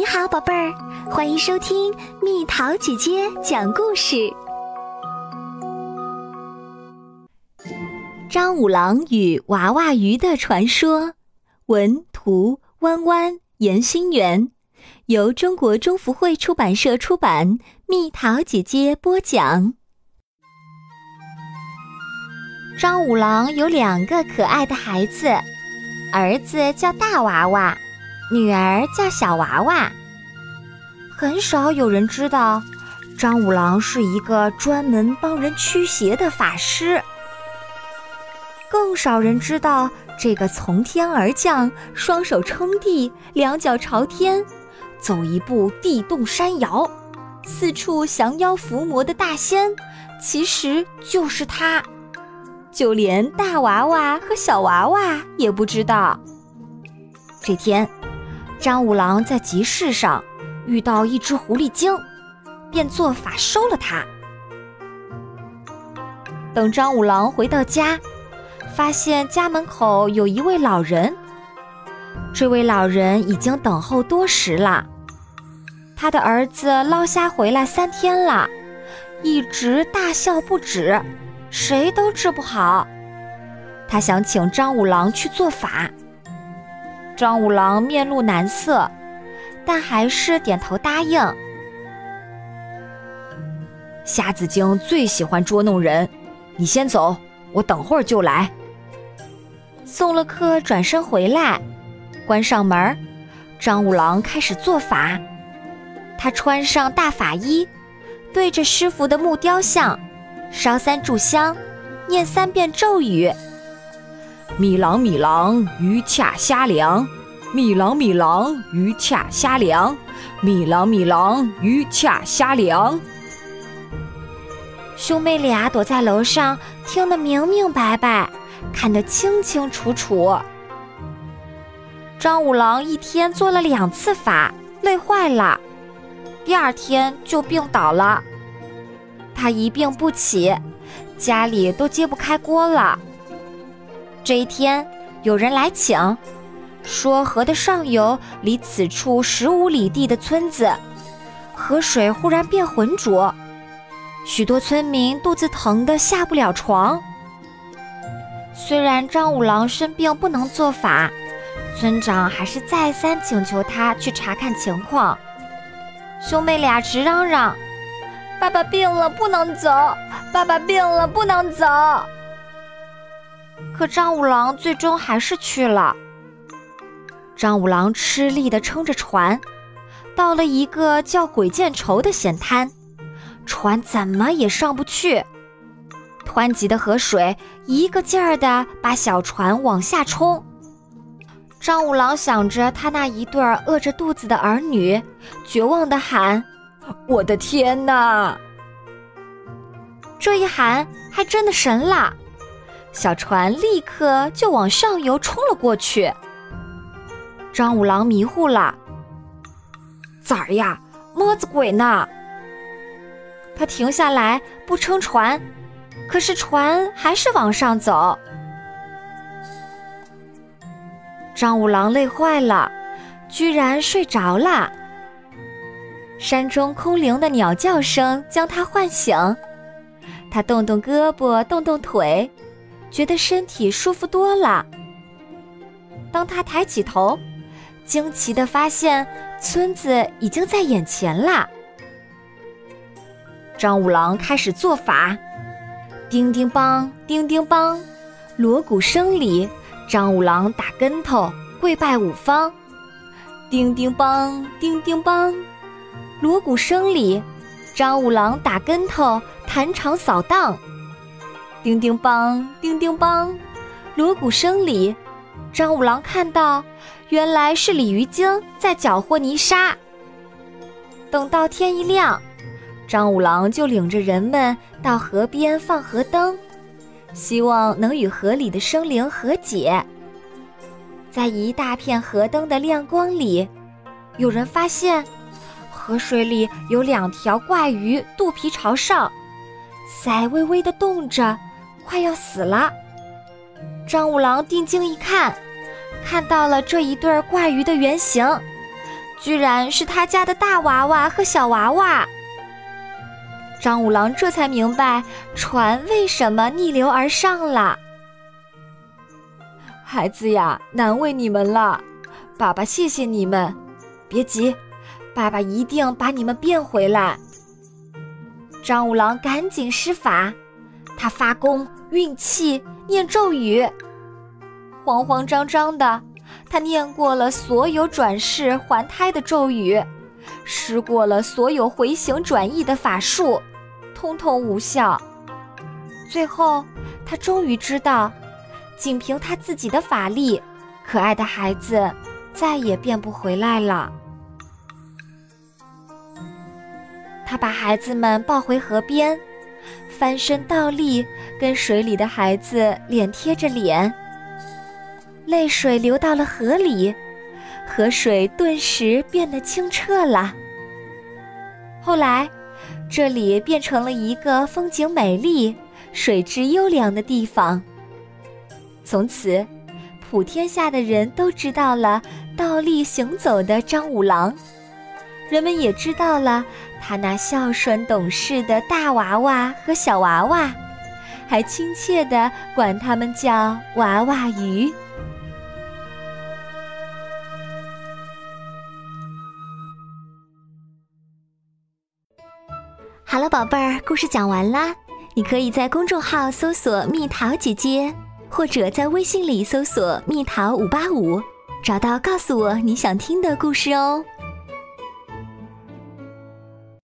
你好，宝贝儿，欢迎收听蜜桃姐姐讲故事。张五郎与娃娃鱼的传说，文图弯弯严心元，由中国中福会出版社出版，蜜桃姐姐播讲。张五郎有两个可爱的孩子，儿子叫大娃娃。女儿叫小娃娃，很少有人知道，张五郎是一个专门帮人驱邪的法师。更少人知道，这个从天而降、双手撑地、两脚朝天、走一步地动山摇、四处降妖伏魔的大仙，其实就是他。就连大娃娃和小娃娃也不知道。这天。张五郎在集市上遇到一只狐狸精，便做法收了它。等张五郎回到家，发现家门口有一位老人。这位老人已经等候多时了。他的儿子捞虾回来三天了，一直大笑不止，谁都治不好。他想请张五郎去做法。张五郎面露难色，但还是点头答应。瞎子精最喜欢捉弄人，你先走，我等会儿就来。送了客，转身回来，关上门，张五郎开始做法。他穿上大法衣，对着师傅的木雕像烧三炷香，念三遍咒语。米郎米郎，鱼恰虾凉；米郎米郎，鱼恰虾凉；米郎米郎，鱼恰虾凉。兄妹俩躲在楼上，听得明明白白，看得清清楚楚。张五郎一天做了两次法，累坏了，第二天就病倒了。他一病不起，家里都揭不开锅了。这一天，有人来请，说河的上游离此处十五里地的村子，河水忽然变浑浊，许多村民肚子疼得下不了床。虽然张五郎生病不能做法，村长还是再三请求他去查看情况。兄妹俩直嚷嚷：“爸爸病了，不能走！爸爸病了，不能走！”可张五郎最终还是去了。张五郎吃力地撑着船，到了一个叫鬼见愁的险滩，船怎么也上不去。湍急的河水一个劲儿地把小船往下冲。张五郎想着他那一对饿着肚子的儿女，绝望地喊：“我的天哪！”这一喊还真的神了。小船立刻就往上游冲了过去。张五郎迷糊了，咋呀？么子鬼呢？他停下来不撑船，可是船还是往上走。张五郎累坏了，居然睡着了。山中空灵的鸟叫声将他唤醒，他动动胳膊，动动腿。觉得身体舒服多了。当他抬起头，惊奇地发现村子已经在眼前了。张五郎开始做法，叮叮梆，叮叮梆，锣鼓声里，张五郎打跟头，跪拜五方。叮叮梆，叮叮梆，锣鼓声里，张五郎打跟头，弹场扫荡。叮叮梆，叮叮梆，锣鼓声里，张五郎看到，原来是鲤鱼精在搅和泥沙。等到天一亮，张五郎就领着人们到河边放河灯，希望能与河里的生灵和解。在一大片河灯的亮光里，有人发现，河水里有两条怪鱼，肚皮朝上，鳃微微的动着。快要死了，张五郎定睛一看，看到了这一对怪鱼的原型，居然是他家的大娃娃和小娃娃。张五郎这才明白船为什么逆流而上了。孩子呀，难为你们了，爸爸谢谢你们。别急，爸爸一定把你们变回来。张五郎赶紧施法，他发功运气，念咒语。慌慌张张的，他念过了所有转世还胎的咒语，施过了所有回形转意的法术，通通无效。最后，他终于知道，仅凭他自己的法力，可爱的孩子再也变不回来了。他把孩子们抱回河边，翻身倒立，跟水里的孩子脸贴着脸。泪水流到了河里，河水顿时变得清澈了。后来，这里变成了一个风景美丽、水质优良的地方。从此，普天下的人都知道了倒立行走的张五郎，人们也知道了他那孝顺懂事的大娃娃和小娃娃，还亲切地管他们叫娃娃鱼。好了，宝贝儿，故事讲完啦。你可以在公众号搜索“蜜桃姐姐”，或者在微信里搜索“蜜桃五八五”，找到告诉我你想听的故事哦。